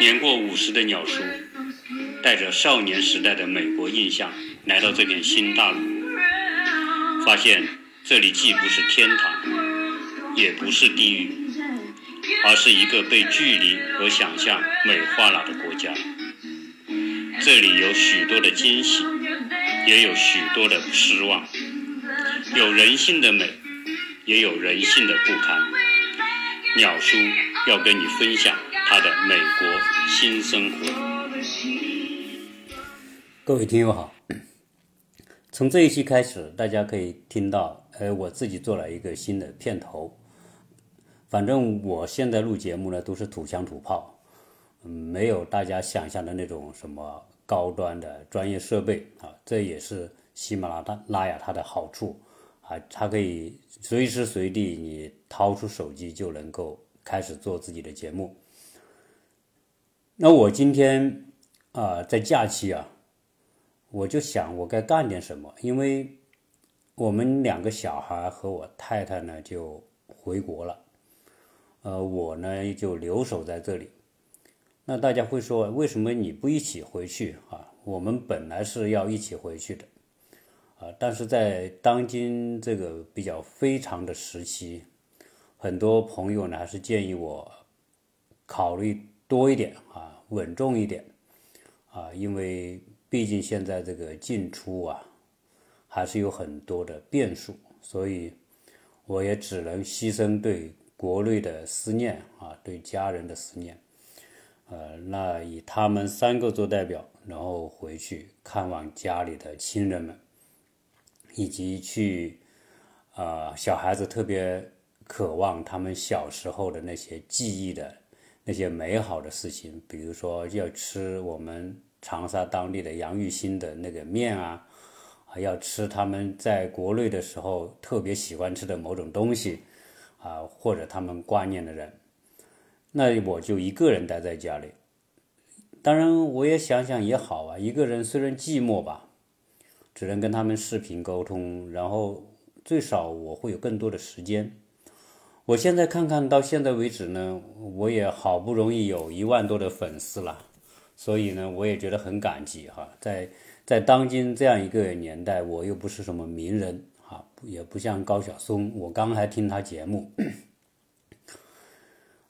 年过五十的鸟叔，带着少年时代的美国印象来到这片新大陆，发现这里既不是天堂，也不是地狱，而是一个被距离和想象美化了的国家。这里有许多的惊喜，也有许多的失望，有人性的美，也有人性的不堪。鸟叔要跟你分享他的美国新生活。各位听友好，从这一期开始，大家可以听到，呃，我自己做了一个新的片头。反正我现在录节目呢，都是土枪土炮，嗯，没有大家想象的那种什么高端的专业设备啊。这也是喜马拉拉拉雅它的好处啊，它可以随时随地你掏出手机就能够开始做自己的节目。那我今天啊，在假期啊。我就想我该干点什么，因为我们两个小孩和我太太呢就回国了，呃，我呢就留守在这里。那大家会说，为什么你不一起回去啊？我们本来是要一起回去的，啊，但是在当今这个比较非常的时期，很多朋友呢还是建议我考虑多一点啊，稳重一点啊，因为。毕竟现在这个进出啊，还是有很多的变数，所以我也只能牺牲对国内的思念啊，对家人的思念，呃，那以他们三个做代表，然后回去看望家里的亲人们，以及去啊，小孩子特别渴望他们小时候的那些记忆的那些美好的事情，比如说要吃我们。长沙当地的杨玉兴的那个面啊，还要吃他们在国内的时候特别喜欢吃的某种东西啊，或者他们挂念的人，那我就一个人待在家里。当然，我也想想也好啊，一个人虽然寂寞吧，只能跟他们视频沟通，然后最少我会有更多的时间。我现在看看到现在为止呢，我也好不容易有一万多的粉丝了。所以呢，我也觉得很感激哈，在在当今这样一个年代，我又不是什么名人哈，也不像高晓松，我刚还听他节目，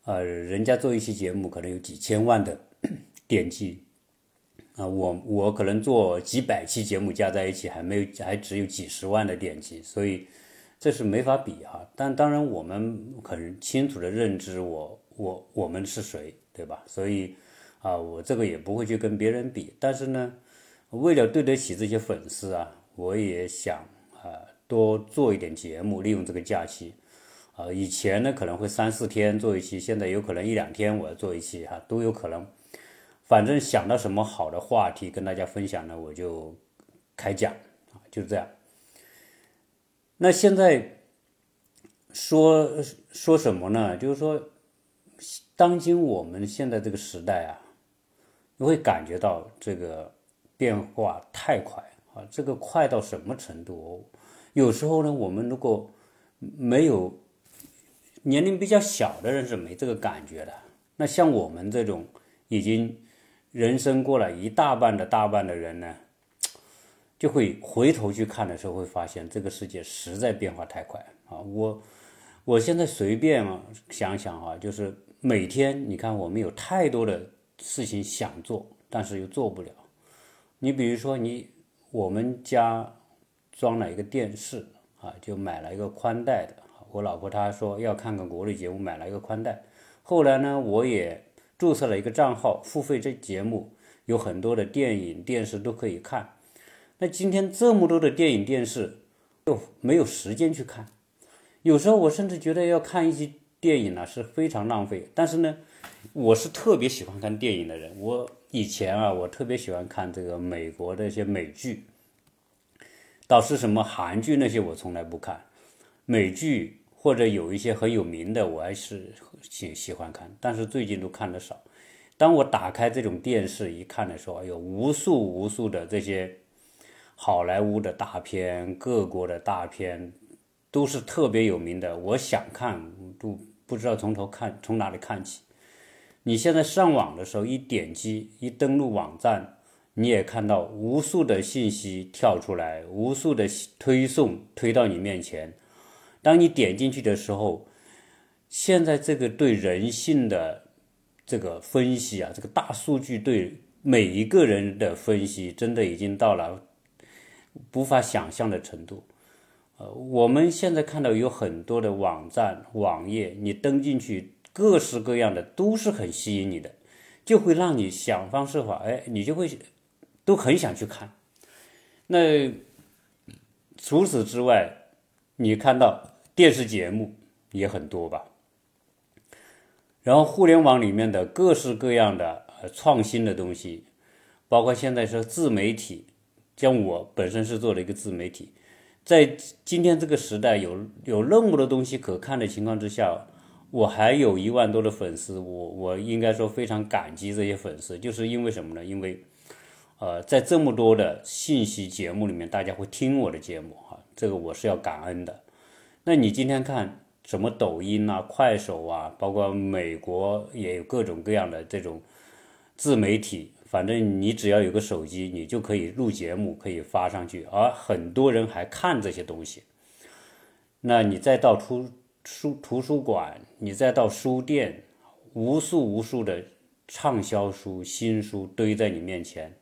呃，人家做一期节目可能有几千万的 点击，啊，我我可能做几百期节目加在一起还没有，还只有几十万的点击，所以这是没法比哈。但当然，我们很清楚的认知我我我们是谁，对吧？所以。啊，我这个也不会去跟别人比，但是呢，为了对得起这些粉丝啊，我也想啊多做一点节目，利用这个假期。啊，以前呢可能会三四天做一期，现在有可能一两天我要做一期哈，都有可能。反正想到什么好的话题跟大家分享呢，我就开讲啊，就是这样。那现在说说什么呢？就是说，当今我们现在这个时代啊。你会感觉到这个变化太快啊！这个快到什么程度？有时候呢，我们如果没有年龄比较小的人是没这个感觉的。那像我们这种已经人生过了一大半的大半的人呢，就会回头去看的时候，会发现这个世界实在变化太快啊！我我现在随便想想啊，就是每天你看，我们有太多的。事情想做，但是又做不了。你比如说，你我们家装了一个电视啊，就买了一个宽带的。我老婆她说要看看国内节目，买了一个宽带。后来呢，我也注册了一个账号，付费这节目有很多的电影、电视都可以看。那今天这么多的电影、电视，又没有时间去看。有时候我甚至觉得要看一些电影呢是非常浪费。但是呢。我是特别喜欢看电影的人。我以前啊，我特别喜欢看这个美国的一些美剧，倒是什么韩剧那些我从来不看。美剧或者有一些很有名的，我还是喜喜欢看，但是最近都看的少。当我打开这种电视一看的时候，有无数无数的这些好莱坞的大片、各国的大片都是特别有名的。我想看都不知道从头看从哪里看起。你现在上网的时候，一点击一登录网站，你也看到无数的信息跳出来，无数的推送推到你面前。当你点进去的时候，现在这个对人性的这个分析啊，这个大数据对每一个人的分析，真的已经到了无法想象的程度。呃，我们现在看到有很多的网站、网页，你登进去，各式各样的都是很吸引你的，就会让你想方设法，哎，你就会都很想去看。那除此之外，你看到电视节目也很多吧？然后互联网里面的各式各样的呃创新的东西，包括现在说自媒体，像我本身是做了一个自媒体，在今天这个时代有有那么多东西可看的情况之下，我还有一万多的粉丝，我我应该说非常感激这些粉丝，就是因为什么呢？因为呃在这么多的信息节目里面，大家会听我的节目哈，这个我是要感恩的。那你今天看？什么抖音啊、快手啊，包括美国也有各种各样的这种自媒体。反正你只要有个手机，你就可以录节目，可以发上去，而很多人还看这些东西。那你再到图书图书馆，你再到书店，无数无数的畅销书、新书堆在你面前，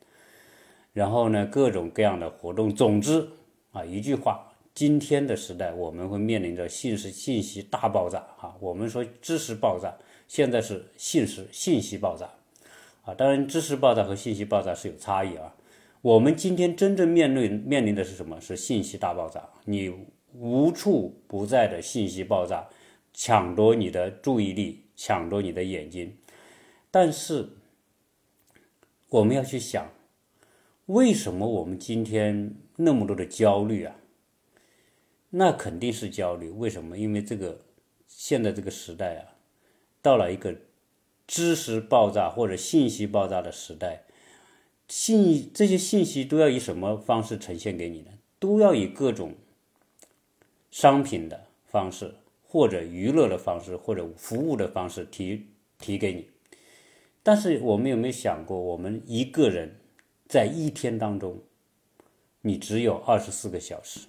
然后呢，各种各样的活动。总之啊，一句话。今天的时代，我们会面临着信息信息大爆炸啊！我们说知识爆炸，现在是信息信息爆炸啊！当然，知识爆炸和信息爆炸是有差异啊。我们今天真正面对面临的是什么？是信息大爆炸，你无处不在的信息爆炸，抢夺你的注意力，抢夺你的眼睛。但是，我们要去想，为什么我们今天那么多的焦虑啊？那肯定是焦虑，为什么？因为这个现在这个时代啊，到了一个知识爆炸或者信息爆炸的时代，信这些信息都要以什么方式呈现给你呢？都要以各种商品的方式，或者娱乐的方式，或者服务的方式提提给你。但是我们有没有想过，我们一个人在一天当中，你只有二十四个小时。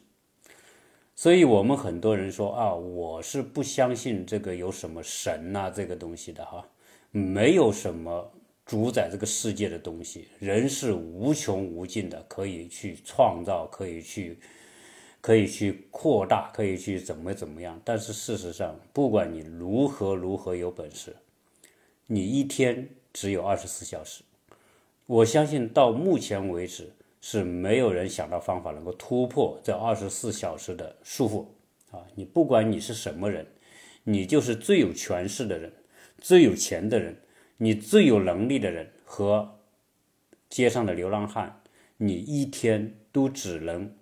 所以我们很多人说啊，我是不相信这个有什么神呐这个东西的哈，没有什么主宰这个世界的东西，人是无穷无尽的，可以去创造，可以去，可以去扩大，可以去怎么怎么样。但是事实上，不管你如何如何有本事，你一天只有二十四小时。我相信到目前为止。是没有人想到方法能够突破这二十四小时的束缚啊！你不管你是什么人，你就是最有权势的人、最有钱的人、你最有能力的人和街上的流浪汉，你一天都只能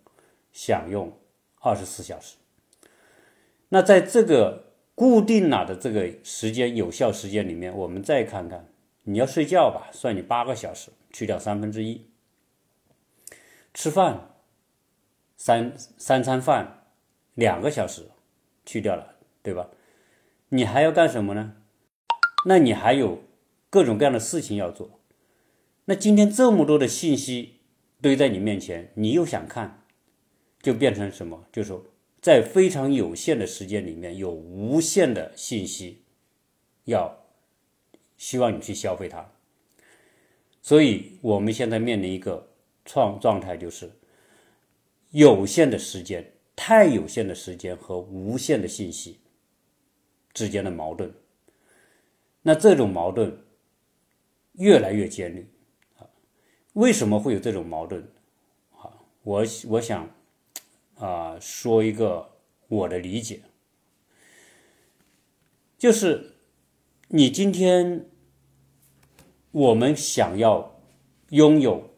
享用二十四小时。那在这个固定了的这个时间有效时间里面，我们再看看，你要睡觉吧，算你八个小时，去掉三分之一。吃饭，三三餐饭，两个小时，去掉了，对吧？你还要干什么呢？那你还有各种各样的事情要做。那今天这么多的信息堆在你面前，你又想看，就变成什么？就是说，在非常有限的时间里面，有无限的信息，要希望你去消费它。所以，我们现在面临一个。创状态就是有限的时间，太有限的时间和无限的信息之间的矛盾。那这种矛盾越来越尖锐！为什么会有这种矛盾？我我想啊，说一个我的理解，就是你今天我们想要拥有。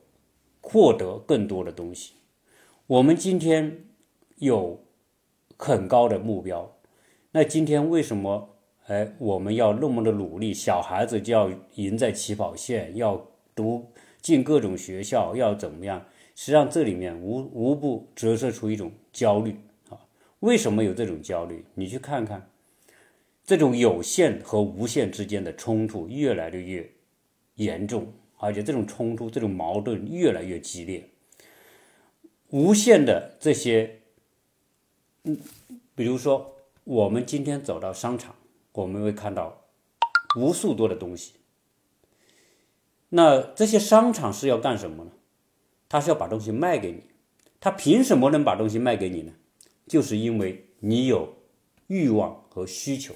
获得更多的东西。我们今天有很高的目标，那今天为什么哎我们要那么的努力？小孩子就要赢在起跑线，要读进各种学校，要怎么样？实际上这里面无无不折射出一种焦虑啊。为什么有这种焦虑？你去看看，这种有限和无限之间的冲突越来越严重，而且这种冲突、这种矛盾越来越激烈。无限的这些，嗯，比如说我们今天走到商场，我们会看到无数多的东西。那这些商场是要干什么呢？他是要把东西卖给你，他凭什么能把东西卖给你呢？就是因为你有欲望和需求。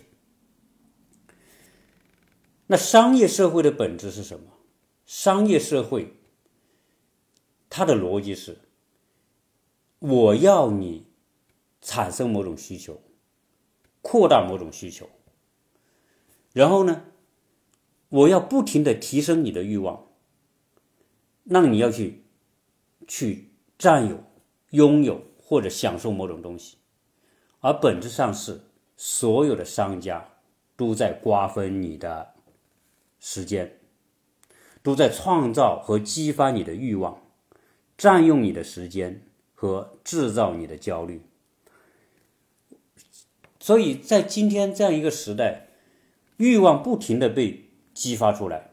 那商业社会的本质是什么？商业社会它的逻辑是：我要你产生某种需求，扩大某种需求，然后呢？我要不停的提升你的欲望，让你要去去占有、拥有或者享受某种东西，而本质上是所有的商家都在瓜分你的时间，都在创造和激发你的欲望，占用你的时间和制造你的焦虑。所以在今天这样一个时代，欲望不停的被。激发出来，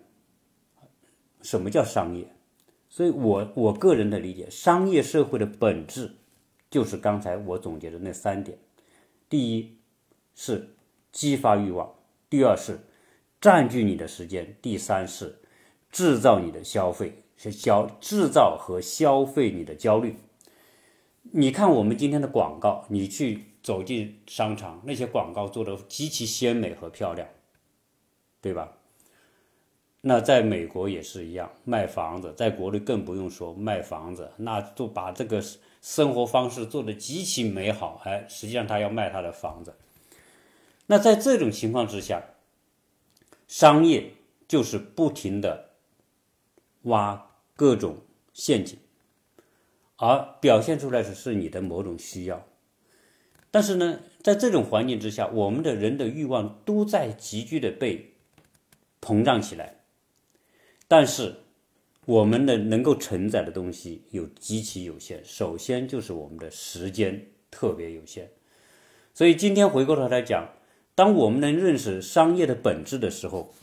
什么叫商业？所以我我个人的理解，商业社会的本质就是刚才我总结的那三点：第一是激发欲望，第二是占据你的时间，第三是制造你的消费，是消制造和消费你的焦虑。你看我们今天的广告，你去走进商场，那些广告做的极其鲜美和漂亮，对吧？那在美国也是一样，卖房子，在国内更不用说卖房子，那就把这个生活方式做得极其美好，哎，实际上他要卖他的房子。那在这种情况之下，商业就是不停的挖各种陷阱，而表现出来的是你的某种需要。但是呢，在这种环境之下，我们的人的欲望都在急剧的被膨胀起来。但是，我们的能够承载的东西有极其有限。首先就是我们的时间特别有限。所以今天回过头来讲，当我们能认识商业的本质的时候，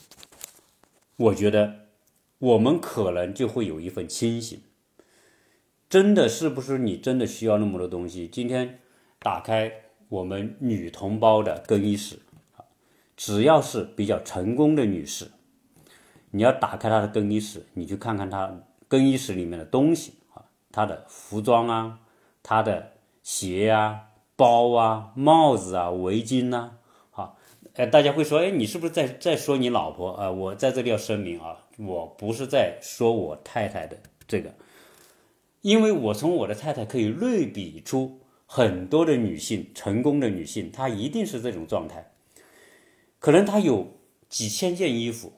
我觉得我们可能就会有一份清醒。真的是不是你真的需要那么多东西？今天打开我们女同胞的更衣室，只要是比较成功的女士。你要打开她的更衣室，你去看看她更衣室里面的东西啊，他的服装啊，她的鞋啊、包啊、帽子啊、围巾呐，好，哎，大家会说，哎，你是不是在在说你老婆啊？我在这里要声明啊，我不是在说我太太的这个，因为我从我的太太可以类比出很多的女性，成功的女性，她一定是这种状态，可能她有几千件衣服。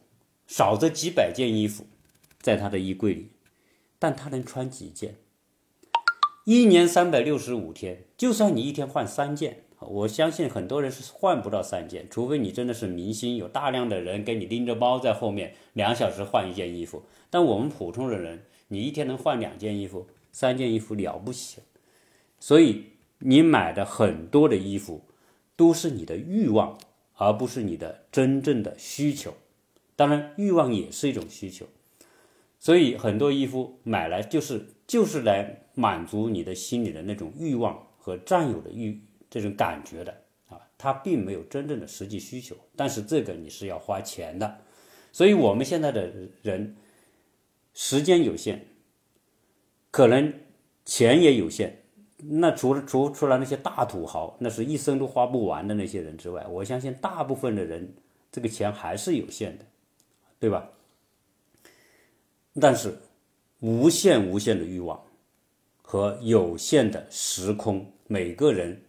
少则几百件衣服，在他的衣柜里，但他能穿几件？一年三百六十五天，就算你一天换三件，我相信很多人是换不到三件，除非你真的是明星，有大量的人给你拎着包在后面，两小时换一件衣服。但我们普通的人，你一天能换两件衣服、三件衣服了不起。所以你买的很多的衣服，都是你的欲望，而不是你的真正的需求。当然，欲望也是一种需求，所以很多衣服买来就是就是来满足你的心里的那种欲望和占有的欲这种感觉的啊，他并没有真正的实际需求。但是这个你是要花钱的，所以我们现在的人时间有限，可能钱也有限。那除了除除了那些大土豪，那是一生都花不完的那些人之外，我相信大部分的人这个钱还是有限的。对吧？但是，无限无限的欲望和有限的时空，每个人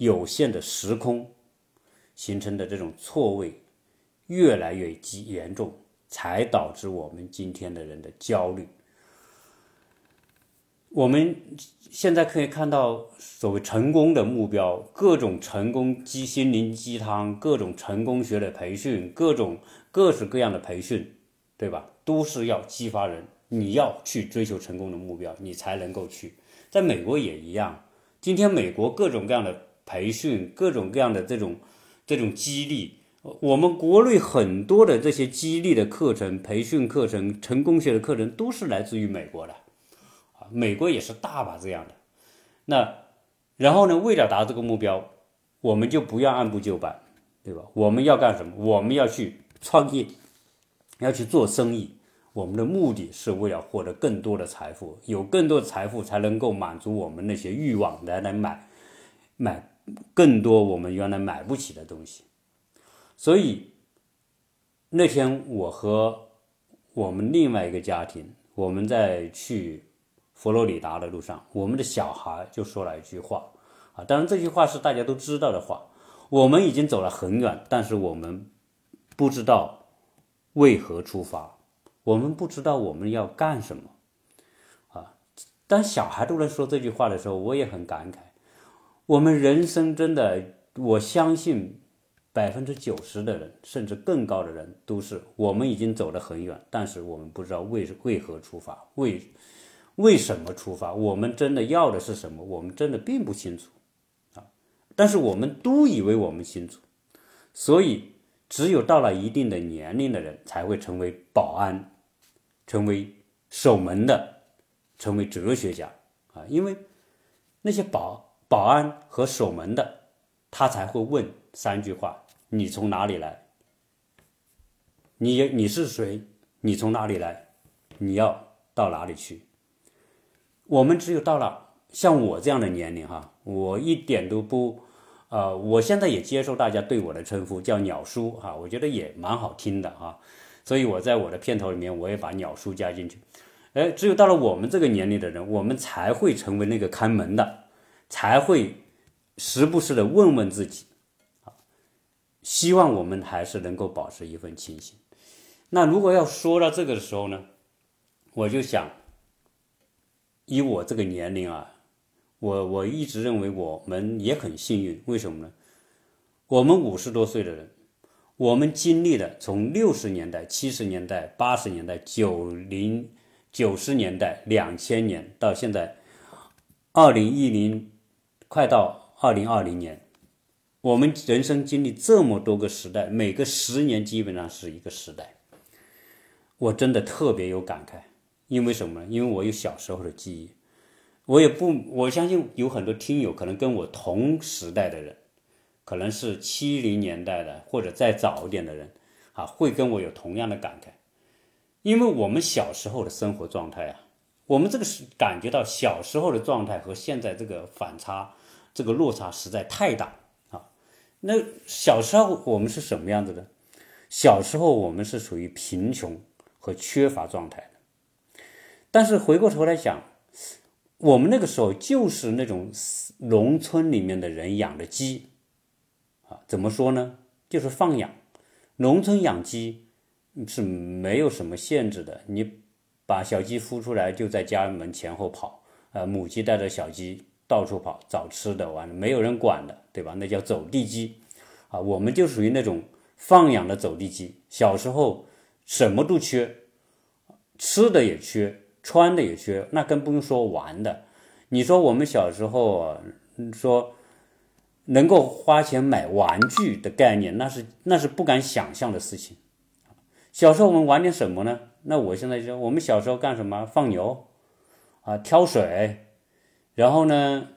有限的时空形成的这种错位越来越极严重，才导致我们今天的人的焦虑。我们现在可以看到，所谓成功的目标，各种成功鸡心灵鸡汤，各种成功学的培训，各种各式各样的培训，对吧？都是要激发人你要去追求成功的目标，你才能够去。在美国也一样，今天美国各种各样的培训，各种各样的这种这种激励，我们国内很多的这些激励的课程、培训课程、成功学的课程，都是来自于美国的。啊，美国也是大把这样的。那然后呢，为了达这个目标，我们就不要按部就班，对吧？我们要干什么？我们要去创业，要去做生意。我们的目的是为了获得更多的财富，有更多的财富才能够满足我们那些欲望，来来买买更多我们原来买不起的东西。所以那天我和我们另外一个家庭，我们在去佛罗里达的路上，我们的小孩就说了一句话啊，当然这句话是大家都知道的话。我们已经走了很远，但是我们不知道为何出发。我们不知道我们要干什么，啊！当小孩都能说这句话的时候，我也很感慨。我们人生真的，我相信百分之九十的人，甚至更高的人，都是我们已经走得很远，但是我们不知道为为何出发，为为什么出发？我们真的要的是什么？我们真的并不清楚，啊！但是我们都以为我们清楚，所以。只有到了一定的年龄的人，才会成为保安，成为守门的，成为哲学家啊！因为那些保保安和守门的，他才会问三句话：你从哪里来？你你是谁？你从哪里来？你要到哪里去？我们只有到了像我这样的年龄哈，我一点都不。呃，我现在也接受大家对我的称呼叫鸟叔哈，我觉得也蛮好听的哈，所以我在我的片头里面我也把鸟叔加进去。哎，只有到了我们这个年龄的人，我们才会成为那个看门的，才会时不时的问问自己，啊，希望我们还是能够保持一份清醒。那如果要说到这个的时候呢，我就想，以我这个年龄啊。我我一直认为我们也很幸运，为什么呢？我们五十多岁的人，我们经历了从六十年代、七十年代、八十年代、九零九十年代、两千年到现在二零一零，快到二零二零年，我们人生经历这么多个时代，每个十年基本上是一个时代。我真的特别有感慨，因为什么呢？因为我有小时候的记忆。我也不，我相信有很多听友可能跟我同时代的人，可能是七零年代的或者再早一点的人，啊，会跟我有同样的感慨，因为我们小时候的生活状态啊，我们这个是感觉到小时候的状态和现在这个反差，这个落差实在太大啊。那小时候我们是什么样子的？小时候我们是属于贫穷和缺乏状态的，但是回过头来想。我们那个时候就是那种农村里面的人养的鸡，啊，怎么说呢？就是放养。农村养鸡是没有什么限制的，你把小鸡孵出来就在家门前后跑，呃，母鸡带着小鸡到处跑找吃的，完了没有人管的，对吧？那叫走地鸡，啊，我们就属于那种放养的走地鸡。小时候什么都缺，吃的也缺。穿的也缺，那更不用说玩的。你说我们小时候说能够花钱买玩具的概念，那是那是不敢想象的事情。小时候我们玩点什么呢？那我现在就我们小时候干什么？放牛啊，挑水，然后呢，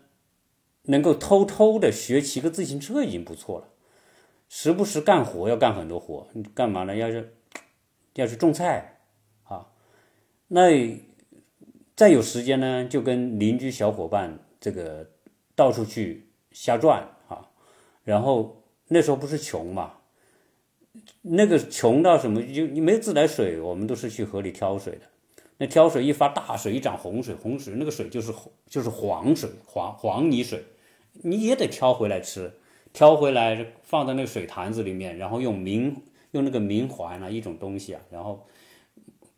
能够偷偷的学骑个自行车已经不错了。时不时干活要干很多活，干嘛呢？要是要去种菜啊，那。再有时间呢，就跟邻居小伙伴这个到处去瞎转啊。然后那时候不是穷嘛，那个穷到什么就你没自来水，我们都是去河里挑水的。那挑水一发大水，一涨洪水，洪水那个水就是就是黄水，黄黄泥水，你也得挑回来吃，挑回来放在那个水坛子里面，然后用明用那个明环啊一种东西啊，然后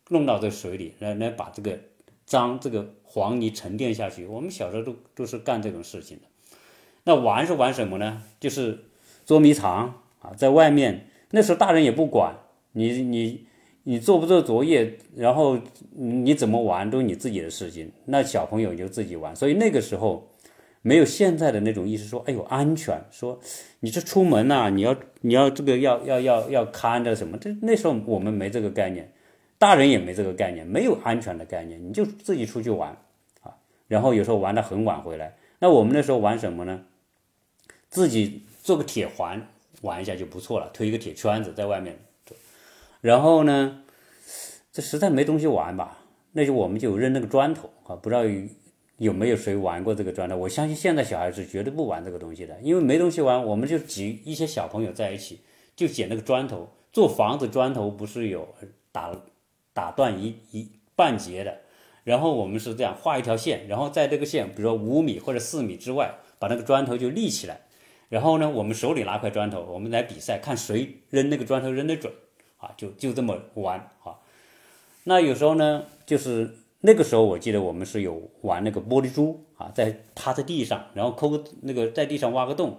弄到这水里来来把这个。脏这个黄泥沉淀下去，我们小时候都都是干这种事情的。那玩是玩什么呢？就是捉迷藏啊，在外面那时候大人也不管你，你你做不做作业，然后你怎么玩都是你自己的事情。那小朋友就自己玩，所以那个时候没有现在的那种意识，说哎呦安全，说你这出门呐、你要你要这个要要要要看着什么，这那时候我们没这个概念，大人也没这个概念，没有安全的概念，你就自己出去玩啊，然后有时候玩的很晚回来。那我们那时候玩什么呢？自己做个铁环玩一下就不错了，推一个铁圈子在外面。然后呢，这实在没东西玩吧，那就我们就扔那个砖头啊，不知道有没有谁玩过这个砖头？我相信现在小孩子绝对不玩这个东西的，因为没东西玩，我们就挤一些小朋友在一起，就捡那个砖头做房子，砖头不是有打打断一一半截的，然后我们是这样画一条线，然后在这个线，比如说五米或者四米之外，把那个砖头就立起来，然后呢，我们手里拿块砖头，我们来比赛，看谁扔那个砖头扔得准。啊，就就这么玩啊。那有时候呢，就是那个时候，我记得我们是有玩那个玻璃珠啊，在趴在地上，然后抠个那个在地上挖个洞，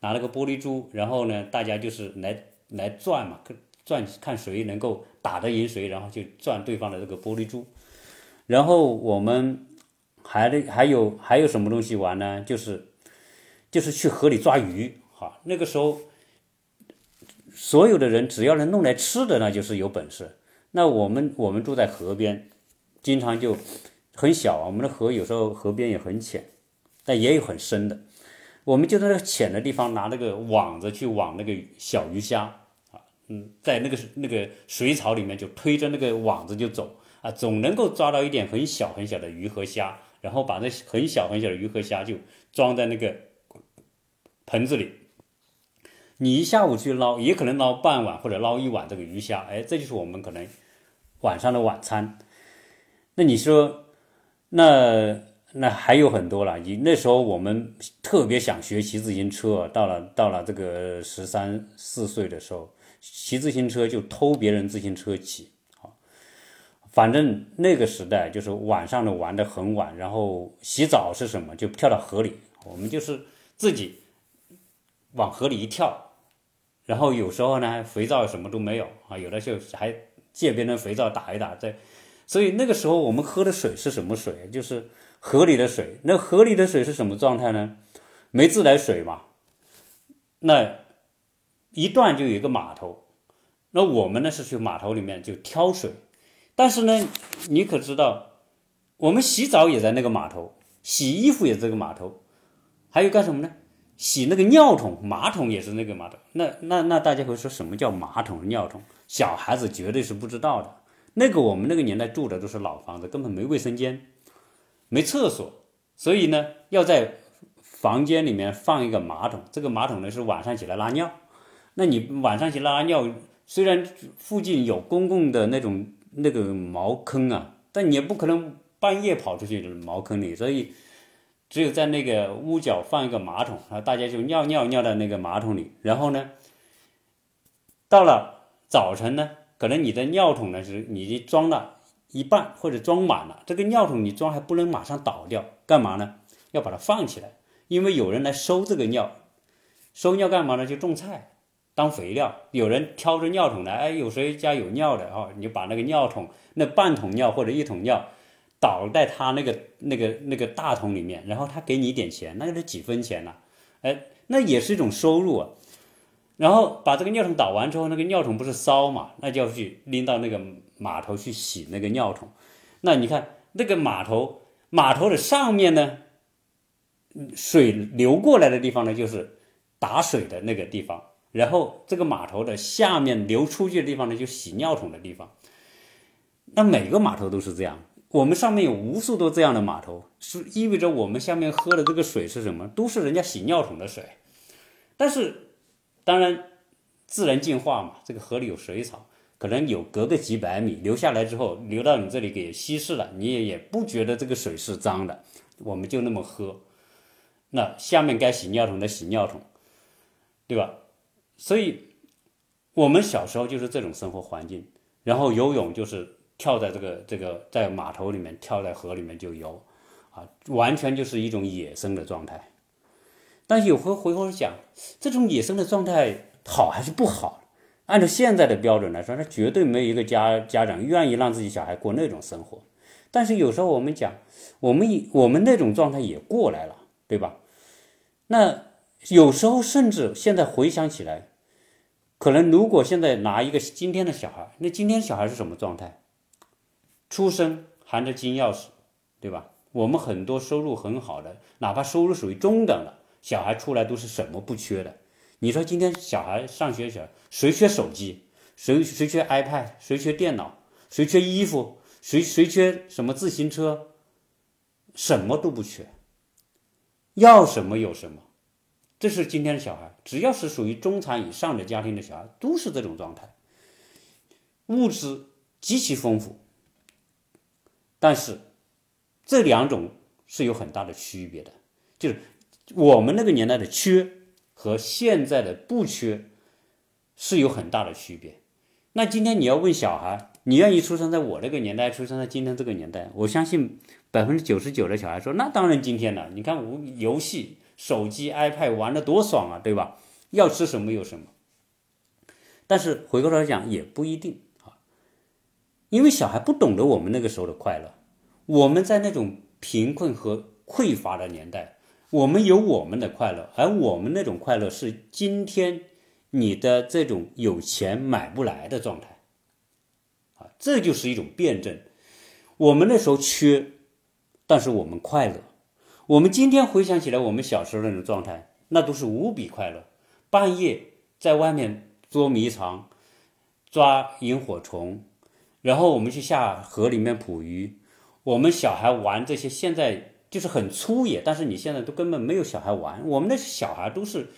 拿了个玻璃珠，然后呢，大家就是来来转嘛，转看谁能够打得赢谁，然后就转对方的这个玻璃珠。然后我们还还有还有什么东西玩呢？就是就是去河里抓鱼哈。那个时候。所有的人只要能弄来吃的，那就是有本事。那我们我们住在河边，经常就很小啊。我们的河有时候河边也很浅，但也有很深的。我们就在那浅的地方拿那个网子去网那个小鱼虾啊，嗯，在那个那个水草里面就推着那个网子就走啊，总能够抓到一点很小很小的鱼和虾，然后把那很小很小的鱼和虾就装在那个盆子里。你一下午去捞，也可能捞半碗或者捞一碗这个鱼虾，哎，这就是我们可能晚上的晚餐。那你说，那那还有很多了。你那时候我们特别想学骑自行车，到了到了这个十三四岁的时候，骑自行车就偷别人自行车骑。反正那个时代就是晚上的玩的很晚，然后洗澡是什么？就跳到河里，我们就是自己往河里一跳。然后有时候呢，肥皂什么都没有啊，有的就还借别人肥皂打一打。在，所以那个时候我们喝的水是什么水？就是河里的水。那河里的水是什么状态呢？没自来水嘛。那一段就有一个码头，那我们呢是去码头里面就挑水。但是呢，你可知道，我们洗澡也在那个码头，洗衣服也这个码头，还有干什么呢？洗那个尿桶，马桶也是那个马桶。那那那大家会说什么叫马桶、尿桶？小孩子绝对是不知道的。那个我们那个年代住的都是老房子，根本没卫生间，没厕所，所以呢，要在房间里面放一个马桶。这个马桶呢是晚上起来拉尿。那你晚上起拉尿，虽然附近有公共的那种那个茅坑啊，但你也不可能半夜跑出去茅坑里，所以。只有在那个屋角放一个马桶然后，大家就尿尿尿到那个马桶里。然后呢，到了早晨呢，可能你的尿桶呢是你装了一半或者装满了，这个尿桶你装还不能马上倒掉，干嘛呢？要把它放起来，因为有人来收这个尿，收尿干嘛呢？就种菜当肥料。有人挑着尿桶来，哎，有谁家有尿的哦，你就把那个尿桶那半桶尿或者一桶尿。倒在他那个那个那个大桶里面，然后他给你一点钱，那就是几分钱了，哎，那也是一种收入啊。然后把这个尿桶倒完之后，那个尿桶不是骚嘛，那就要去拎到那个码头去洗那个尿桶。那你看那个码头，码头的上面呢，水流过来的地方呢，就是打水的那个地方。然后这个码头的下面流出去的地方呢，就洗尿桶的地方。那每个码头都是这样。我们上面有无数多这样的码头，是意味着我们下面喝的这个水是什么？都是人家洗尿桶的水。但是，当然，自然进化嘛，这个河里有水草，可能有隔个几百米流下来之后，流到你这里给稀释了，你也也不觉得这个水是脏的，我们就那么喝。那下面该洗尿桶的洗尿桶，对吧？所以，我们小时候就是这种生活环境，然后游泳就是。跳在这个这个在码头里面，跳在河里面就游，啊，完全就是一种野生的状态。但是有回回头讲，这种野生的状态好还是不好？按照现在的标准来说，那绝对没有一个家家长愿意让自己小孩过那种生活。但是有时候我们讲，我们我们那种状态也过来了，对吧？那有时候甚至现在回想起来，可能如果现在拿一个今天的小孩，那今天小孩是什么状态？出生含着金钥匙，对吧？我们很多收入很好的，哪怕收入属于中等的，小孩出来都是什么不缺的？你说今天小孩上学小谁缺手机？谁谁缺 iPad？谁缺电脑？谁缺衣服？谁谁缺什么自行车？什么都不缺，要什么有什么。这是今天的小孩，只要是属于中产以上的家庭的小孩，都是这种状态，物质极其丰富。但是这两种是有很大的区别的，就是我们那个年代的缺。和现在的不缺是有很大的区别。那今天你要问小孩，你愿意出生在我这个年代，出生在今天这个年代？我相信百分之九十九的小孩说，那当然今天了。你看，我游戏、手机、iPad 玩的多爽啊，对吧？要吃什么有什么。但是回过头来讲，也不一定，因为小孩不懂得我们那个时候的快乐。我们在那种贫困和匮乏的年代。我们有我们的快乐，而我们那种快乐是今天你的这种有钱买不来的状态，啊，这就是一种辩证。我们那时候缺，但是我们快乐。我们今天回想起来，我们小时候那种状态，那都是无比快乐。半夜在外面捉迷藏、抓萤火虫，然后我们去下河里面捕鱼。我们小孩玩这些，现在。就是很粗野，但是你现在都根本没有小孩玩。我们的小孩都是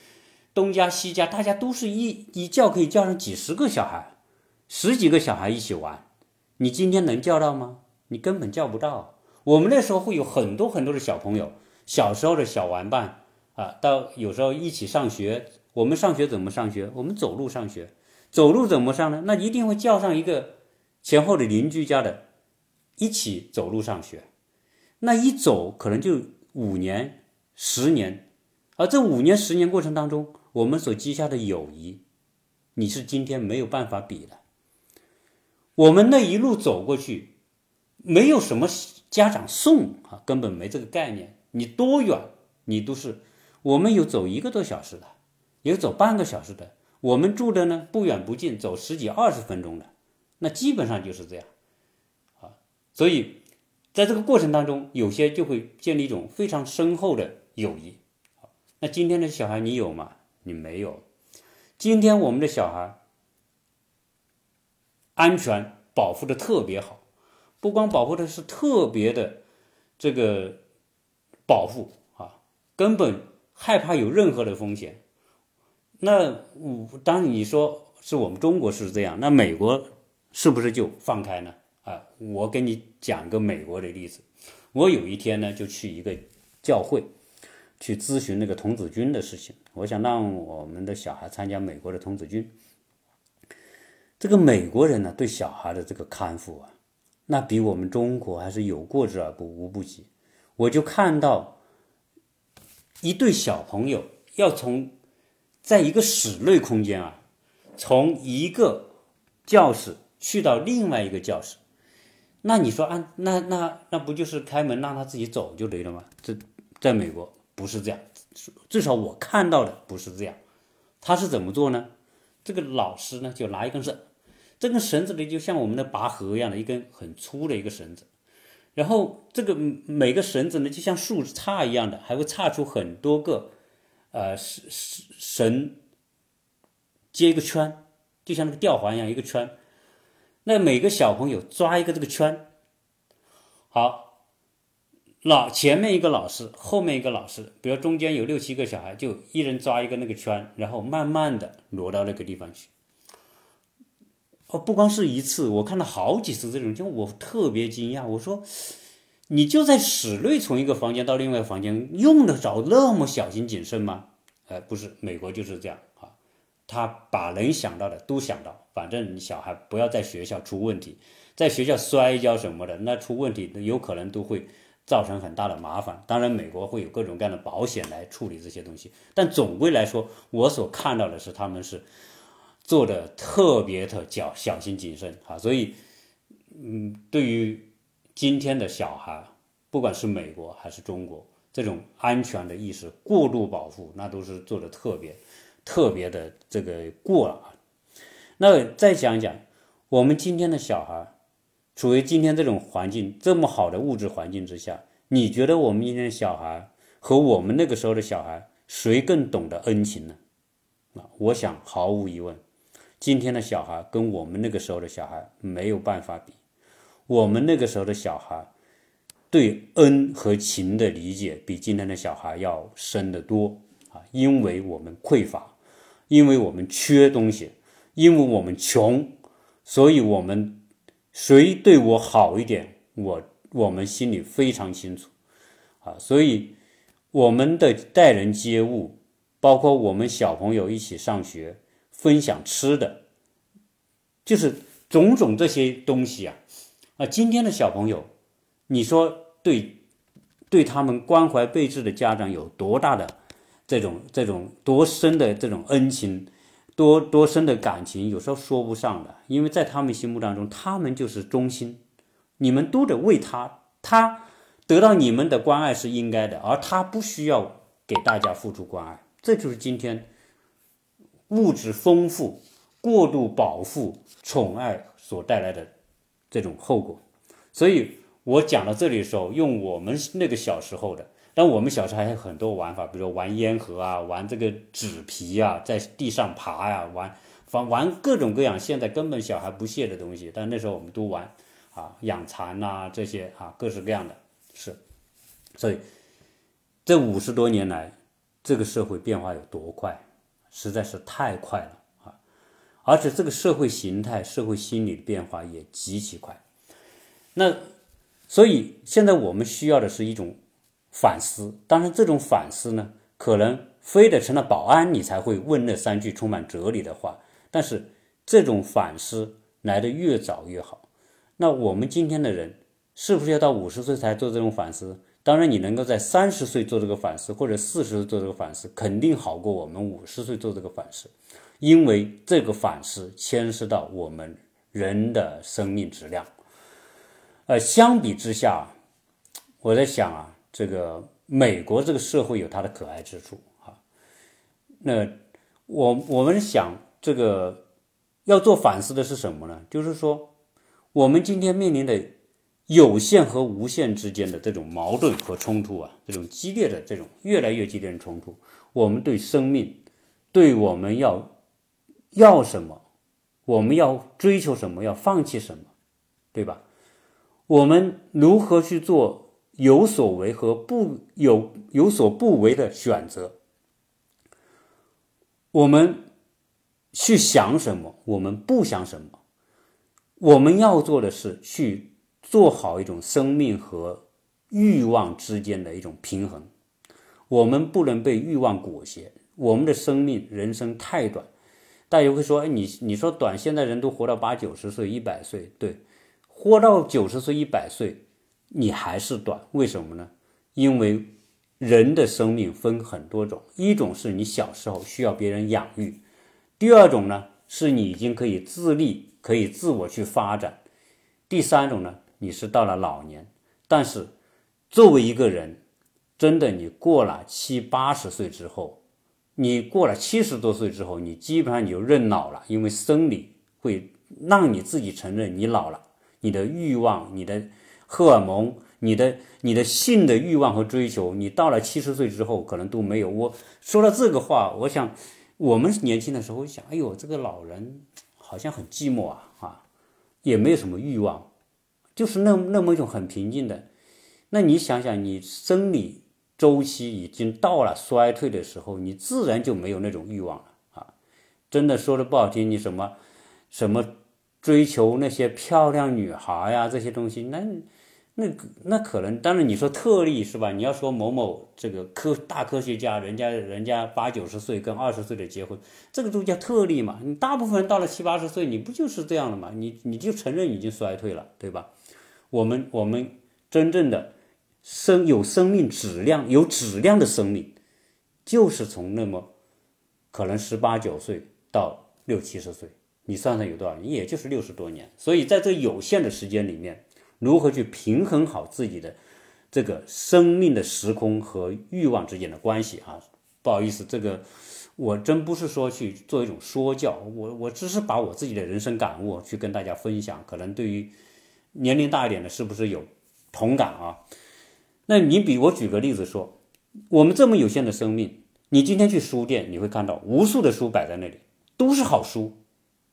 东家西家，大家都是一一叫可以叫上几十个小孩，十几个小孩一起玩。你今天能叫到吗？你根本叫不到。我们那时候会有很多很多的小朋友，小时候的小玩伴啊，到有时候一起上学。我们上学怎么上学？我们走路上学，走路怎么上呢？那一定会叫上一个前后的邻居家的，一起走路上学。那一走可能就五年、十年，而这五年、十年过程当中，我们所积下的友谊，你是今天没有办法比的。我们那一路走过去，没有什么家长送啊，根本没这个概念。你多远，你都是我们有走一个多小时的，有走半个小时的。我们住的呢不远不近，走十几二十分钟的，那基本上就是这样啊，所以。在这个过程当中，有些就会建立一种非常深厚的友谊。那今天的小孩你有吗？你没有。今天我们的小孩安全保护的特别好，不光保护的是特别的这个保护啊，根本害怕有任何的风险。那当你说是我们中国是这样，那美国是不是就放开呢？啊，我给你讲个美国的例子。我有一天呢，就去一个教会去咨询那个童子军的事情。我想让我们的小孩参加美国的童子军。这个美国人呢，对小孩的这个看护啊，那比我们中国还是有过之而无不及。我就看到一对小朋友要从在一个室内空间啊，从一个教室去到另外一个教室。那你说啊，那那那不就是开门让他自己走就得了吗？这在美国不是这样，至少我看到的不是这样。他是怎么做呢？这个老师呢就拿一根绳，这根绳子呢就像我们的拔河一样的一根很粗的一个绳子，然后这个每个绳子呢就像树杈一样的，还会叉出很多个呃绳绳接一个圈，就像那个吊环一样一个圈。那每个小朋友抓一个这个圈，好，老前面一个老师，后面一个老师，比如中间有六七个小孩，就一人抓一个那个圈，然后慢慢的挪到那个地方去。哦，不光是一次，我看到好几次这种，就我特别惊讶。我说，你就在室内从一个房间到另外一个房间，用得着那么小心谨慎吗？哎，不是，美国就是这样，他把能想到的都想到。反正小孩不要在学校出问题，在学校摔跤什么的，那出问题有可能都会造成很大的麻烦。当然，美国会有各种各样的保险来处理这些东西，但总归来说，我所看到的是他们是做的特别的小小心谨慎啊，所以，嗯，对于今天的小孩，不管是美国还是中国，这种安全的意识过度保护，那都是做的特别特别的这个过了啊。那再讲讲我们今天的小孩，处于今天这种环境这么好的物质环境之下，你觉得我们今天的小孩和我们那个时候的小孩，谁更懂得恩情呢？啊，我想毫无疑问。今天的小孩跟我们那个时候的小孩没有办法比，我们那个时候的小孩对恩和情的理解比今天的小孩要深得多啊！因为我们匮乏，因为我们缺东西，因为我们穷，所以我们谁对我好一点，我我们心里非常清楚啊！所以我们的待人接物，包括我们小朋友一起上学。分享吃的，就是种种这些东西啊，啊，今天的小朋友，你说对对他们关怀备至的家长有多大的这种这种多深的这种恩情，多多深的感情，有时候说不上的，因为在他们心目当中，他们就是中心，你们都得为他，他得到你们的关爱是应该的，而他不需要给大家付出关爱，这就是今天。物质丰富、过度保护、宠爱所带来的这种后果，所以我讲到这里的时候，用我们那个小时候的，但我们小时候还有很多玩法，比如说玩烟盒啊，玩这个纸皮啊，在地上爬呀，玩玩玩各种各样现在根本小孩不屑的东西，但那时候我们都玩啊，养蚕呐这些啊，各式各样的是，所以这五十多年来，这个社会变化有多快？实在是太快了啊！而且这个社会形态、社会心理的变化也极其快。那所以现在我们需要的是一种反思。当然，这种反思呢，可能非得成了保安你才会问那三句充满哲理的话。但是这种反思来的越早越好。那我们今天的人是不是要到五十岁才做这种反思？当然，你能够在三十岁做这个反思，或者四十岁做这个反思，肯定好过我们五十岁做这个反思，因为这个反思牵涉到我们人的生命质量。呃，相比之下，我在想啊，这个美国这个社会有它的可爱之处啊。那我我们想，这个要做反思的是什么呢？就是说，我们今天面临的。有限和无限之间的这种矛盾和冲突啊，这种激烈的这种越来越激烈的冲突，我们对生命，对我们要要什么，我们要追求什么，要放弃什么，对吧？我们如何去做有所为和不有有所不为的选择？我们去想什么？我们不想什么？我们要做的是去。做好一种生命和欲望之间的一种平衡，我们不能被欲望裹挟。我们的生命人生太短，大家会说：“哎，你你说短，现在人都活到八九十岁、一百岁，对，活到九十岁、一百岁，你还是短，为什么呢？因为人的生命分很多种，一种是你小时候需要别人养育，第二种呢是你已经可以自立，可以自我去发展，第三种呢。你是到了老年，但是作为一个人，真的你过了七八十岁之后，你过了七十多岁之后，你基本上你就认老了，因为生理会让你自己承认你老了，你的欲望、你的荷尔蒙、你的你的性的欲望和追求，你到了七十岁之后可能都没有。我说了这个话，我想我们年轻的时候想，哎呦，这个老人好像很寂寞啊，啊，也没有什么欲望。就是那那么一种很平静的，那你想想，你生理周期已经到了衰退的时候，你自然就没有那种欲望了啊！真的说的不好听，你什么什么追求那些漂亮女孩呀这些东西，那那那可能，当然你说特例是吧？你要说某某这个科大科学家，人家人家八九十岁跟二十岁的结婚，这个都叫特例嘛？你大部分人到了七八十岁，你不就是这样了嘛？你你就承认已经衰退了，对吧？我们我们真正的生有生命质量有质量的生命，就是从那么可能十八九岁到六七十岁，你算算有多少年？也就是六十多年。所以在这有限的时间里面，如何去平衡好自己的这个生命的时空和欲望之间的关系啊？不好意思，这个我真不是说去做一种说教，我我只是把我自己的人生感悟去跟大家分享。可能对于年龄大一点的，是不是有同感啊？那你比我举个例子说，我们这么有限的生命，你今天去书店，你会看到无数的书摆在那里，都是好书，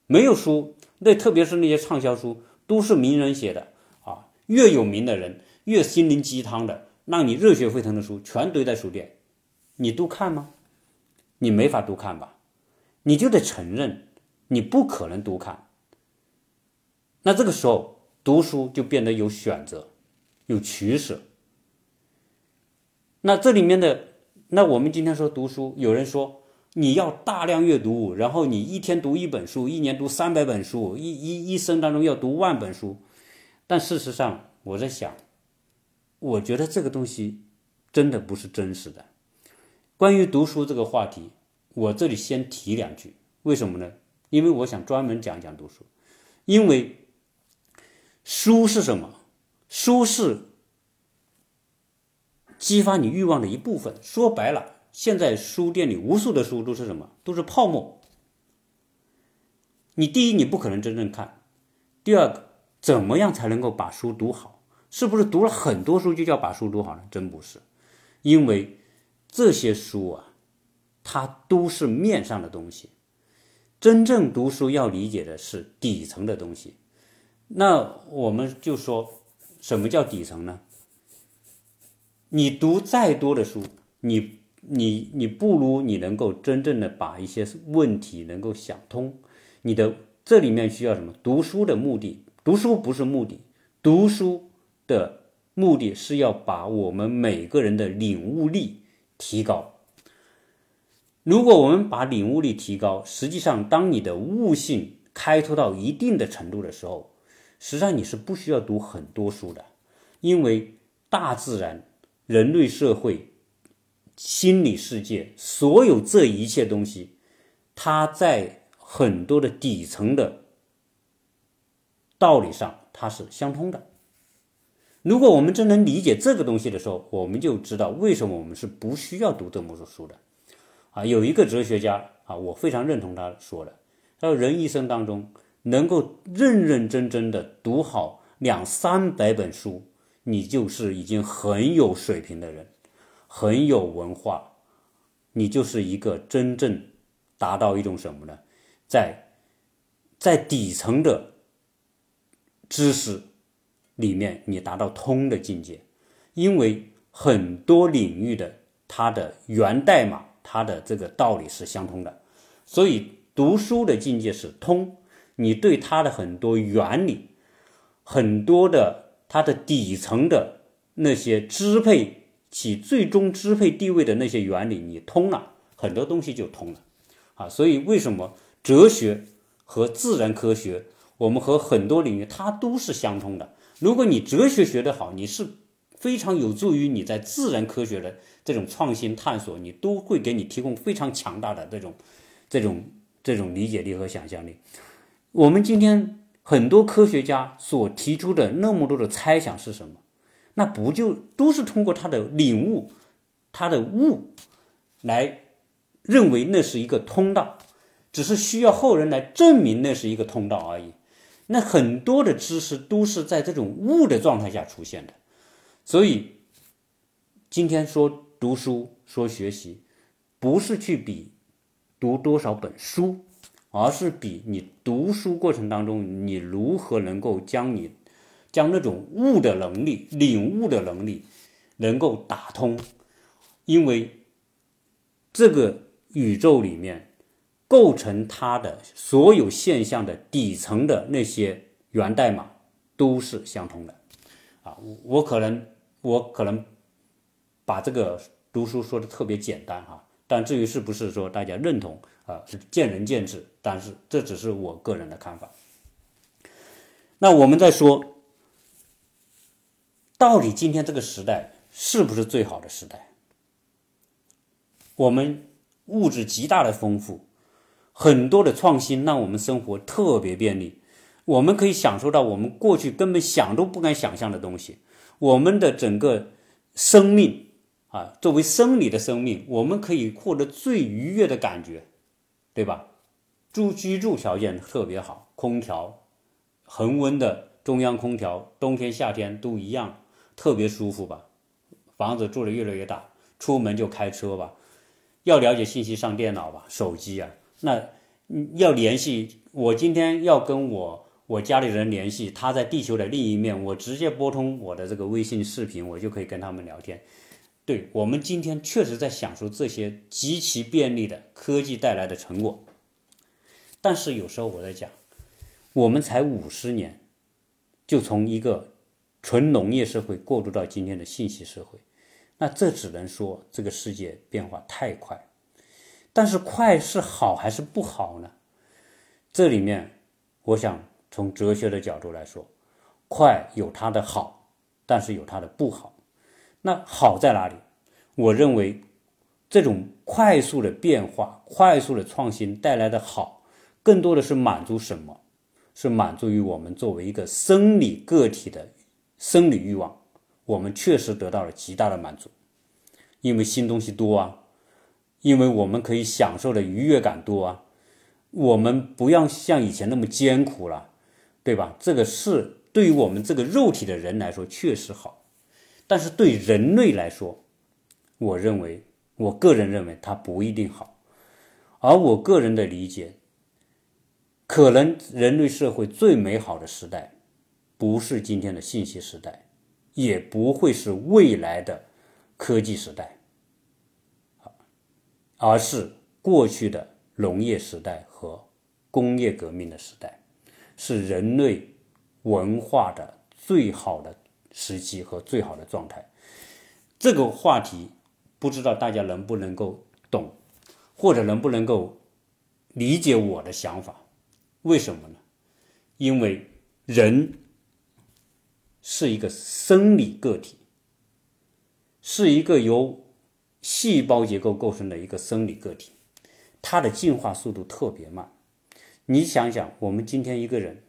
没有书，那特别是那些畅销书，都是名人写的，越有名的人，越心灵鸡汤的，让你热血沸腾的书，全堆在书店，你都看吗？你没法都看吧？你就得承认，你不可能都看。那这个时候，读书就变得有选择，有取舍。那这里面的，那我们今天说读书，有人说你要大量阅读，然后你一天读一本书，一年读三百本书，一一一生当中要读万本书。但事实上，我在想，我觉得这个东西真的不是真实的。关于读书这个话题，我这里先提两句，为什么呢？因为我想专门讲讲读书，因为书是什么？书是。激发你欲望的一部分。说白了，现在书店里无数的书都是什么？都是泡沫。你第一，你不可能真正看；第二个，怎么样才能够把书读好？是不是读了很多书就叫把书读好呢？真不是，因为这些书啊，它都是面上的东西。真正读书要理解的是底层的东西。那我们就说，什么叫底层呢？你读再多的书，你你你不如你能够真正的把一些问题能够想通。你的这里面需要什么？读书的目的，读书不是目的，读书的目的是要把我们每个人的领悟力提高。如果我们把领悟力提高，实际上当你的悟性开拓到一定的程度的时候，实际上你是不需要读很多书的，因为大自然。人类社会、心理世界，所有这一切东西，它在很多的底层的道理上，它是相通的。如果我们真能理解这个东西的时候，我们就知道为什么我们是不需要读这么多书的。啊，有一个哲学家啊，我非常认同他说的，他说人一生当中能够认认真真的读好两三百本书。你就是已经很有水平的人，很有文化，你就是一个真正达到一种什么呢？在在底层的知识里面，你达到通的境界。因为很多领域的它的源代码，它的这个道理是相通的，所以读书的境界是通。你对它的很多原理，很多的。它的底层的那些支配起最终支配地位的那些原理，你通了很多东西就通了，啊，所以为什么哲学和自然科学，我们和很多领域它都是相通的。如果你哲学学得好，你是非常有助于你在自然科学的这种创新探索，你都会给你提供非常强大的这种这种这种理解力和想象力。我们今天。很多科学家所提出的那么多的猜想是什么？那不就都是通过他的领悟，他的悟，来认为那是一个通道，只是需要后人来证明那是一个通道而已。那很多的知识都是在这种悟的状态下出现的。所以，今天说读书说学习，不是去比读多少本书。而是比你读书过程当中，你如何能够将你将那种悟的能力、领悟的能力能够打通，因为这个宇宙里面构成它的所有现象的底层的那些源代码都是相通的。啊，我可能我可能把这个读书说的特别简单哈，但至于是不是说大家认同？啊，是见仁见智，但是这只是我个人的看法。那我们再说，到底今天这个时代是不是最好的时代？我们物质极大的丰富，很多的创新让我们生活特别便利，我们可以享受到我们过去根本想都不敢想象的东西。我们的整个生命啊，作为生理的生命，我们可以获得最愉悦的感觉，对吧？住居住条件特别好，空调恒温的中央空调，冬天夏天都一样，特别舒服吧？房子住的越来越大，出门就开车吧，要了解信息上电脑吧，手机啊。那要联系我今天要跟我我家里人联系，他在地球的另一面，我直接拨通我的这个微信视频，我就可以跟他们聊天。对我们今天确实在享受这些极其便利的科技带来的成果，但是有时候我在讲，我们才五十年，就从一个纯农业社会过渡到今天的信息社会，那这只能说这个世界变化太快。但是快是好还是不好呢？这里面，我想从哲学的角度来说，快有它的好，但是有它的不好。那好在哪里？我认为，这种快速的变化、快速的创新带来的好，更多的是满足什么？是满足于我们作为一个生理个体的生理欲望。我们确实得到了极大的满足，因为新东西多啊。因为我们可以享受的愉悦感多啊，我们不要像以前那么艰苦了，对吧？这个是对于我们这个肉体的人来说确实好，但是对人类来说，我认为，我个人认为它不一定好。而我个人的理解，可能人类社会最美好的时代，不是今天的信息时代，也不会是未来的科技时代。而是过去的农业时代和工业革命的时代，是人类文化的最好的时期和最好的状态。这个话题不知道大家能不能够懂，或者能不能够理解我的想法？为什么呢？因为人是一个生理个体，是一个由。细胞结构构成的一个生理个体，它的进化速度特别慢。你想想，我们今天一个人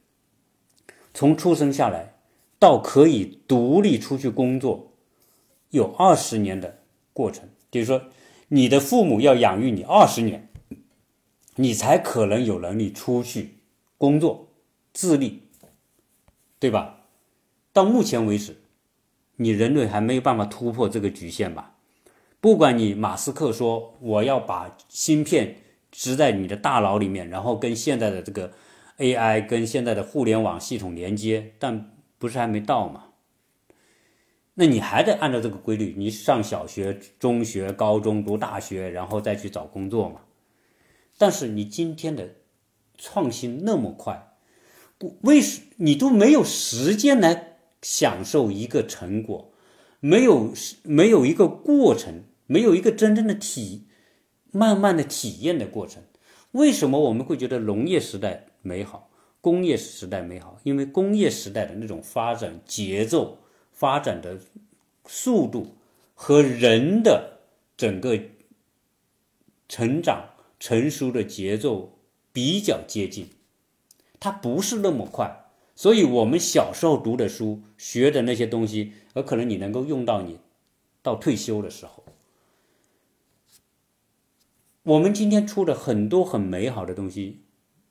从出生下来到可以独立出去工作，有二十年的过程。比如说，你的父母要养育你二十年，你才可能有能力出去工作自立，对吧？到目前为止，你人类还没有办法突破这个局限吧？不管你马斯克说我要把芯片植在你的大脑里面，然后跟现在的这个 AI 跟现在的互联网系统连接，但不是还没到吗？那你还得按照这个规律，你上小学、中学、高中读大学，然后再去找工作嘛？但是你今天的创新那么快，为什你都没有时间来享受一个成果，没有没有一个过程。没有一个真正的体，慢慢的体验的过程。为什么我们会觉得农业时代美好，工业时代美好？因为工业时代的那种发展节奏、发展的速度和人的整个成长成熟的节奏比较接近，它不是那么快。所以，我们小时候读的书、学的那些东西，而可能你能够用到你到退休的时候。我们今天出了很多很美好的东西，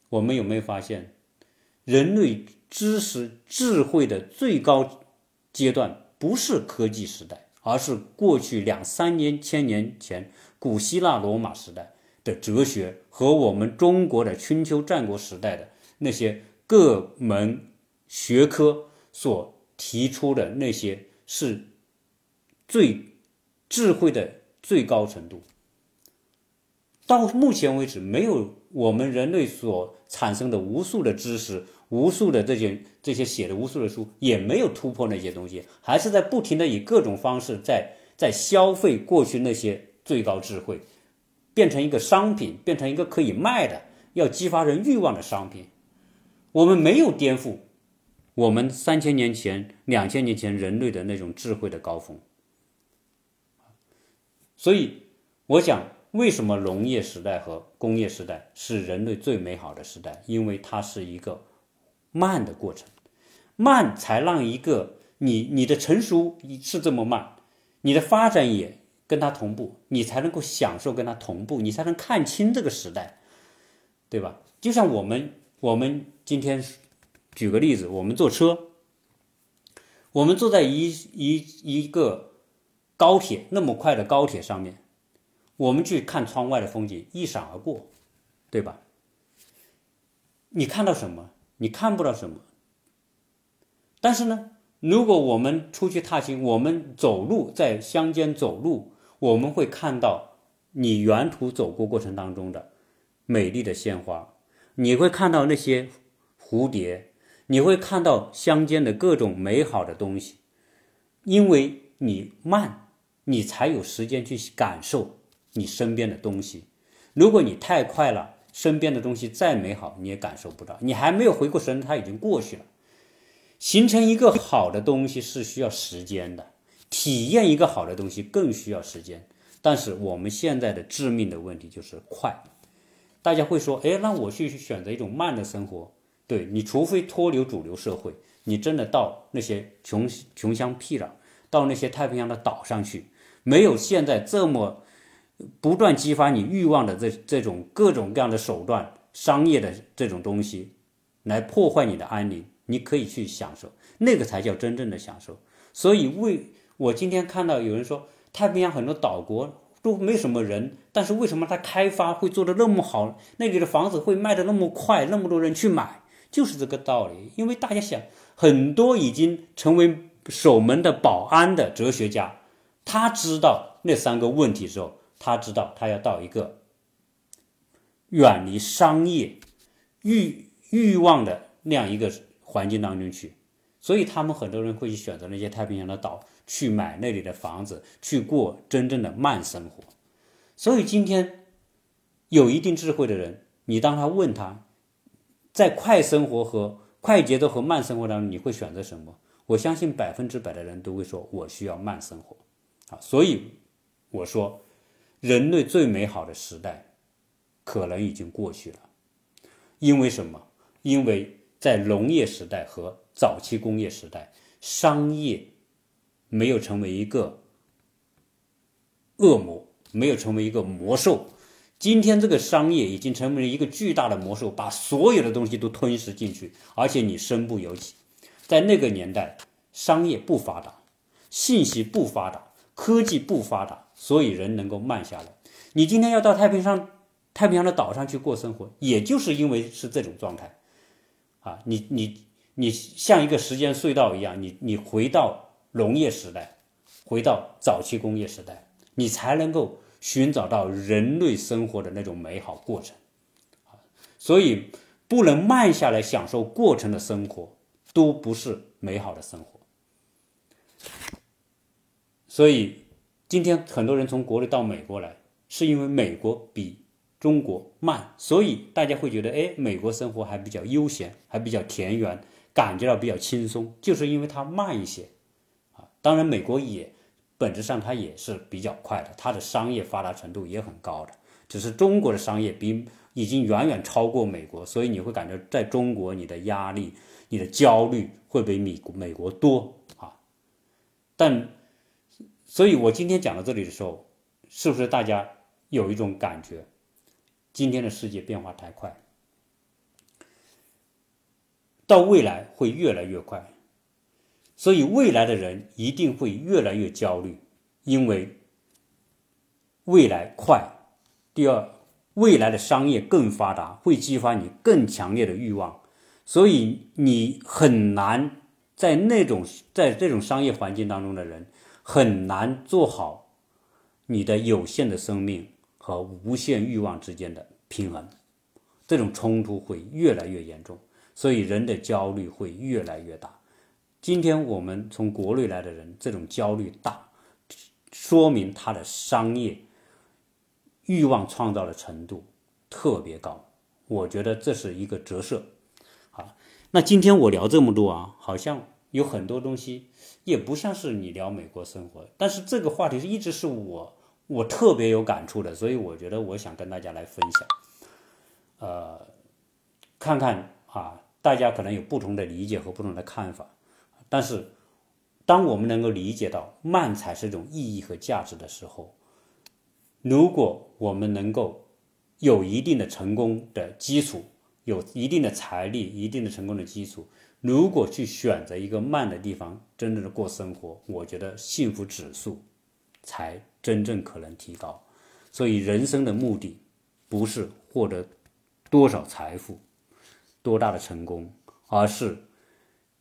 我们有没有发现，人类知识智慧的最高阶段不是科技时代，而是过去两三年千年前古希腊罗马时代的哲学和我们中国的春秋战国时代的那些各门学科所提出的那些是最智慧的最高程度。到目前为止，没有我们人类所产生的无数的知识、无数的这些这些写的无数的书，也没有突破那些东西，还是在不停的以各种方式在在消费过去那些最高智慧，变成一个商品，变成一个可以卖的、要激发人欲望的商品。我们没有颠覆我们三千年前、两千年前人类的那种智慧的高峰。所以，我想。为什么农业时代和工业时代是人类最美好的时代？因为它是一个慢的过程，慢才让一个你你的成熟是这么慢，你的发展也跟它同步，你才能够享受跟它同步，你才能看清这个时代，对吧？就像我们我们今天举个例子，我们坐车，我们坐在一一一个高铁那么快的高铁上面。我们去看窗外的风景，一闪而过，对吧？你看到什么？你看不到什么。但是呢，如果我们出去踏青，我们走路在乡间走路，我们会看到你沿途走过过程当中的美丽的鲜花，你会看到那些蝴蝶，你会看到乡间的各种美好的东西，因为你慢，你才有时间去感受。你身边的东西，如果你太快了，身边的东西再美好你也感受不到。你还没有回过神，它已经过去了。形成一个好的东西是需要时间的，体验一个好的东西更需要时间。但是我们现在的致命的问题就是快。大家会说，哎，那我去选择一种慢的生活。对你，除非脱离主流社会，你真的到那些穷穷乡僻壤，到那些太平洋的岛上去，没有现在这么。不断激发你欲望的这这种各种各样的手段，商业的这种东西，来破坏你的安宁，你可以去享受，那个才叫真正的享受。所以，为我今天看到有人说，太平洋很多岛国都没什么人，但是为什么它开发会做的那么好？那里的房子会卖的那么快，那么多人去买，就是这个道理。因为大家想，很多已经成为守门的保安的哲学家，他知道那三个问题之后。他知道，他要到一个远离商业欲欲望的那样一个环境当中去，所以他们很多人会去选择那些太平洋的岛，去买那里的房子，去过真正的慢生活。所以今天有一定智慧的人，你当他问他，在快生活和快节奏和慢生活当中，你会选择什么？我相信百分之百的人都会说，我需要慢生活。啊，所以我说。人类最美好的时代，可能已经过去了。因为什么？因为在农业时代和早期工业时代，商业没有成为一个恶魔，没有成为一个魔兽。今天这个商业已经成为了一个巨大的魔兽，把所有的东西都吞噬进去，而且你身不由己。在那个年代，商业不发达，信息不发达，科技不发达。所以人能够慢下来。你今天要到太平上太平洋的岛上去过生活，也就是因为是这种状态，啊，你你你像一个时间隧道一样，你你回到农业时代，回到早期工业时代，你才能够寻找到人类生活的那种美好过程，所以不能慢下来享受过程的生活，都不是美好的生活，所以。今天很多人从国内到美国来，是因为美国比中国慢，所以大家会觉得，哎，美国生活还比较悠闲，还比较田园，感觉到比较轻松，就是因为它慢一些，啊，当然美国也本质上它也是比较快的，它的商业发达程度也很高的，只是中国的商业比已经远远超过美国，所以你会感觉在中国你的压力、你的焦虑会比美美国多啊，但。所以我今天讲到这里的时候，是不是大家有一种感觉？今天的世界变化太快，到未来会越来越快，所以未来的人一定会越来越焦虑，因为未来快。第二，未来的商业更发达，会激发你更强烈的欲望，所以你很难在那种在这种商业环境当中的人。很难做好你的有限的生命和无限欲望之间的平衡，这种冲突会越来越严重，所以人的焦虑会越来越大。今天我们从国内来的人，这种焦虑大，说明他的商业欲望创造的程度特别高。我觉得这是一个折射。好，那今天我聊这么多啊，好像有很多东西。也不像是你聊美国生活，但是这个话题是一直是我我特别有感触的，所以我觉得我想跟大家来分享，呃，看看啊，大家可能有不同的理解和不同的看法，但是当我们能够理解到慢才是一种意义和价值的时候，如果我们能够有一定的成功的基础，有一定的财力，一定的成功的基础，如果去选择一个慢的地方，真正的过生活，我觉得幸福指数才。真正可能提高，所以人生的目的不是获得多少财富、多大的成功，而是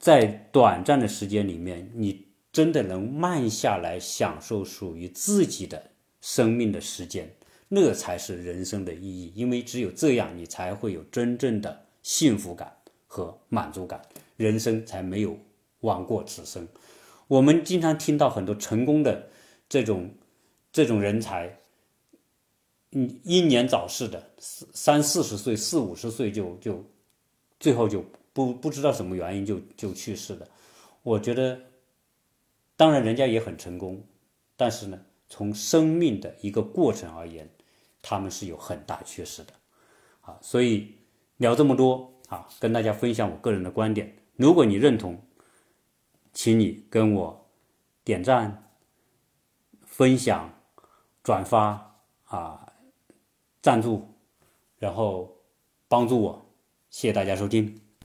在短暂的时间里面，你真的能慢下来，享受属于自己的生命的时间，那才是人生的意义。因为只有这样，你才会有真正的幸福感和满足感，人生才没有枉过此生。我们经常听到很多成功的这种。这种人才，嗯，英年早逝的，三四十岁、四五十岁就就，最后就不不知道什么原因就就去世的。我觉得，当然人家也很成功，但是呢，从生命的一个过程而言，他们是有很大缺失的。啊，所以聊这么多啊，跟大家分享我个人的观点。如果你认同，请你跟我点赞、分享。转发啊，赞助，然后帮助我，谢谢大家收听。